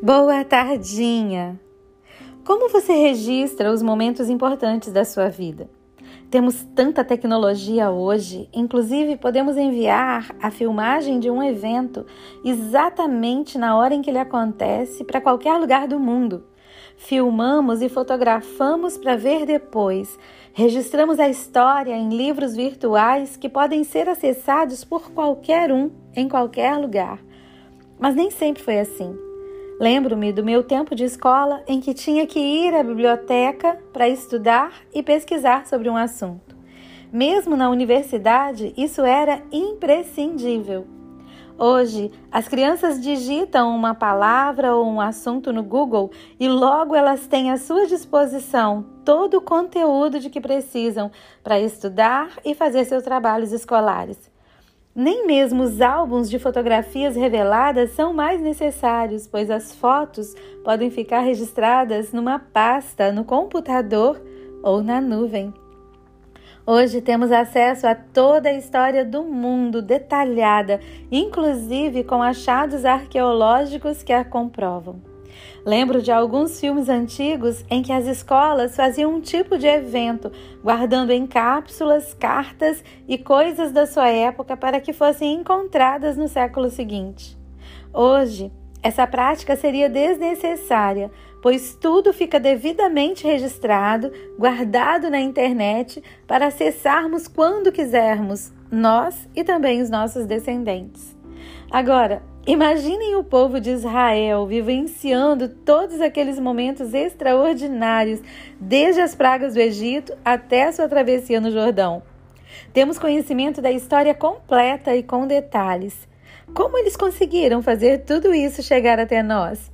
Boa tardinha! Como você registra os momentos importantes da sua vida? Temos tanta tecnologia hoje, inclusive podemos enviar a filmagem de um evento exatamente na hora em que ele acontece para qualquer lugar do mundo. Filmamos e fotografamos para ver depois. Registramos a história em livros virtuais que podem ser acessados por qualquer um, em qualquer lugar. Mas nem sempre foi assim. Lembro-me do meu tempo de escola em que tinha que ir à biblioteca para estudar e pesquisar sobre um assunto. Mesmo na universidade, isso era imprescindível. Hoje, as crianças digitam uma palavra ou um assunto no Google e logo elas têm à sua disposição todo o conteúdo de que precisam para estudar e fazer seus trabalhos escolares. Nem mesmo os álbuns de fotografias reveladas são mais necessários, pois as fotos podem ficar registradas numa pasta no computador ou na nuvem. Hoje temos acesso a toda a história do mundo detalhada, inclusive com achados arqueológicos que a comprovam. Lembro de alguns filmes antigos em que as escolas faziam um tipo de evento, guardando em cápsulas cartas e coisas da sua época para que fossem encontradas no século seguinte. Hoje, essa prática seria desnecessária, pois tudo fica devidamente registrado, guardado na internet para acessarmos quando quisermos, nós e também os nossos descendentes. Agora, Imaginem o povo de Israel vivenciando todos aqueles momentos extraordinários, desde as pragas do Egito até a sua travessia no Jordão. Temos conhecimento da história completa e com detalhes. Como eles conseguiram fazer tudo isso chegar até nós?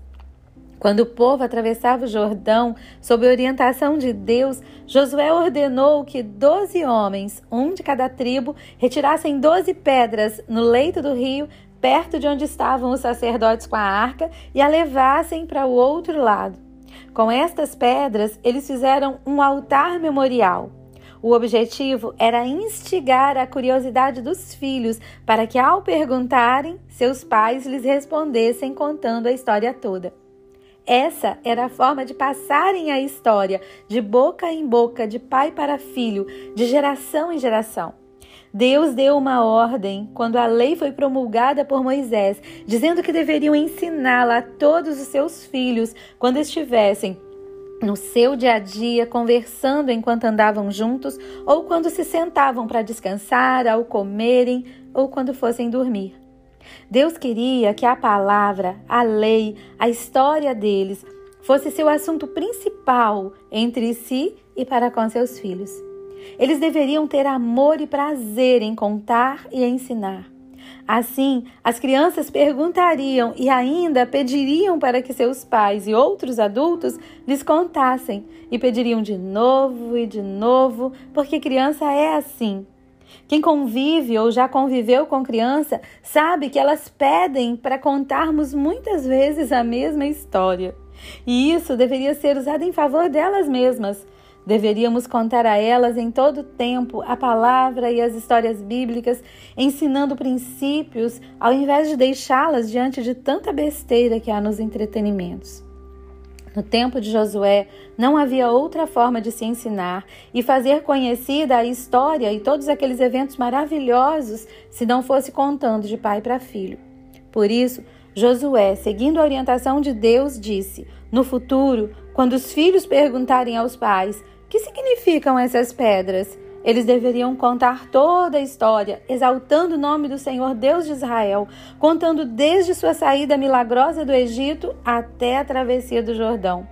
Quando o povo atravessava o Jordão, sob orientação de Deus, Josué ordenou que doze homens, um de cada tribo, retirassem doze pedras no leito do rio perto de onde estavam os sacerdotes com a arca e a levassem para o outro lado. Com estas pedras, eles fizeram um altar memorial. O objetivo era instigar a curiosidade dos filhos para que, ao perguntarem, seus pais lhes respondessem contando a história toda. Essa era a forma de passarem a história de boca em boca, de pai para filho, de geração em geração. Deus deu uma ordem quando a lei foi promulgada por Moisés, dizendo que deveriam ensiná-la a todos os seus filhos quando estivessem no seu dia a dia, conversando enquanto andavam juntos, ou quando se sentavam para descansar, ao comerem, ou quando fossem dormir. Deus queria que a palavra, a lei, a história deles fosse seu assunto principal entre si e para com seus filhos. Eles deveriam ter amor e prazer em contar e ensinar. Assim, as crianças perguntariam e ainda pediriam para que seus pais e outros adultos lhes contassem, e pediriam de novo e de novo, porque criança é assim. Quem convive ou já conviveu com criança sabe que elas pedem para contarmos muitas vezes a mesma história. E isso deveria ser usado em favor delas mesmas, Deveríamos contar a elas em todo tempo a palavra e as histórias bíblicas, ensinando princípios, ao invés de deixá-las diante de tanta besteira que há nos entretenimentos. No tempo de Josué, não havia outra forma de se ensinar e fazer conhecida a história e todos aqueles eventos maravilhosos se não fosse contando de pai para filho. Por isso, Josué, seguindo a orientação de Deus, disse: No futuro, quando os filhos perguntarem aos pais que significam essas pedras? Eles deveriam contar toda a história, exaltando o nome do Senhor Deus de Israel, contando desde sua saída milagrosa do Egito até a travessia do Jordão.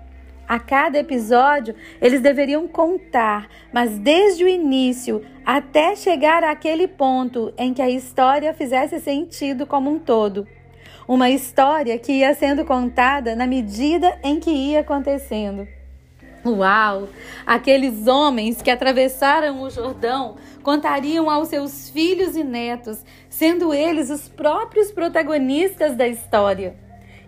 A cada episódio, eles deveriam contar, mas desde o início até chegar àquele ponto em que a história fizesse sentido como um todo. Uma história que ia sendo contada na medida em que ia acontecendo. Uau! Aqueles homens que atravessaram o Jordão contariam aos seus filhos e netos, sendo eles os próprios protagonistas da história.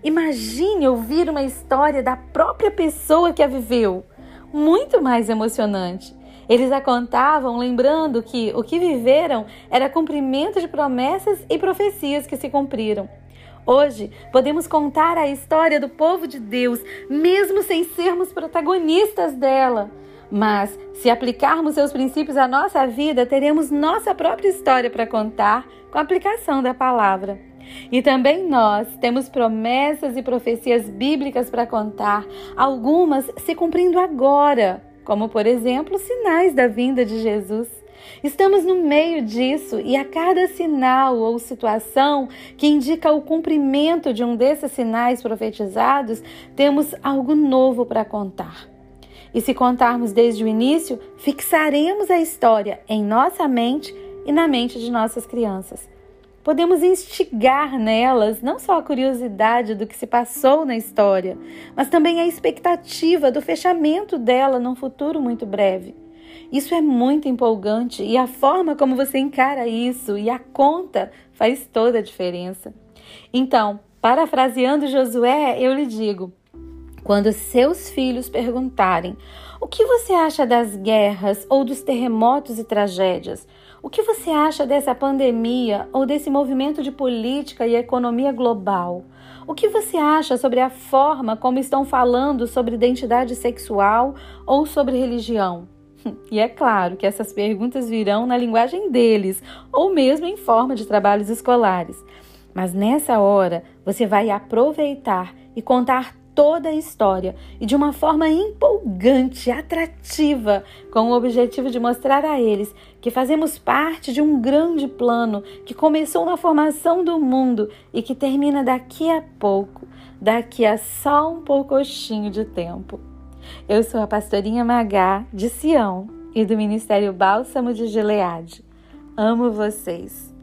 Imagine ouvir uma história da própria pessoa que a viveu. Muito mais emocionante. Eles a contavam lembrando que o que viveram era cumprimento de promessas e profecias que se cumpriram. Hoje, podemos contar a história do povo de Deus, mesmo sem sermos protagonistas dela. Mas, se aplicarmos seus princípios à nossa vida, teremos nossa própria história para contar com a aplicação da palavra. E também nós temos promessas e profecias bíblicas para contar, algumas se cumprindo agora, como por exemplo, sinais da vinda de Jesus. Estamos no meio disso e a cada sinal ou situação que indica o cumprimento de um desses sinais profetizados, temos algo novo para contar. E se contarmos desde o início, fixaremos a história em nossa mente e na mente de nossas crianças. Podemos instigar nelas não só a curiosidade do que se passou na história, mas também a expectativa do fechamento dela num futuro muito breve. Isso é muito empolgante e a forma como você encara isso e a conta faz toda a diferença. Então, parafraseando Josué, eu lhe digo: quando seus filhos perguntarem o que você acha das guerras ou dos terremotos e tragédias, o que você acha dessa pandemia ou desse movimento de política e economia global? O que você acha sobre a forma como estão falando sobre identidade sexual ou sobre religião? E é claro que essas perguntas virão na linguagem deles ou mesmo em forma de trabalhos escolares. Mas nessa hora você vai aproveitar e contar toda a história e de uma forma empolgante, atrativa, com o objetivo de mostrar a eles que fazemos parte de um grande plano que começou na formação do mundo e que termina daqui a pouco, daqui a só um poucochinho de tempo. Eu sou a pastorinha Magá de Sião e do Ministério Bálsamo de Gileade. Amo vocês.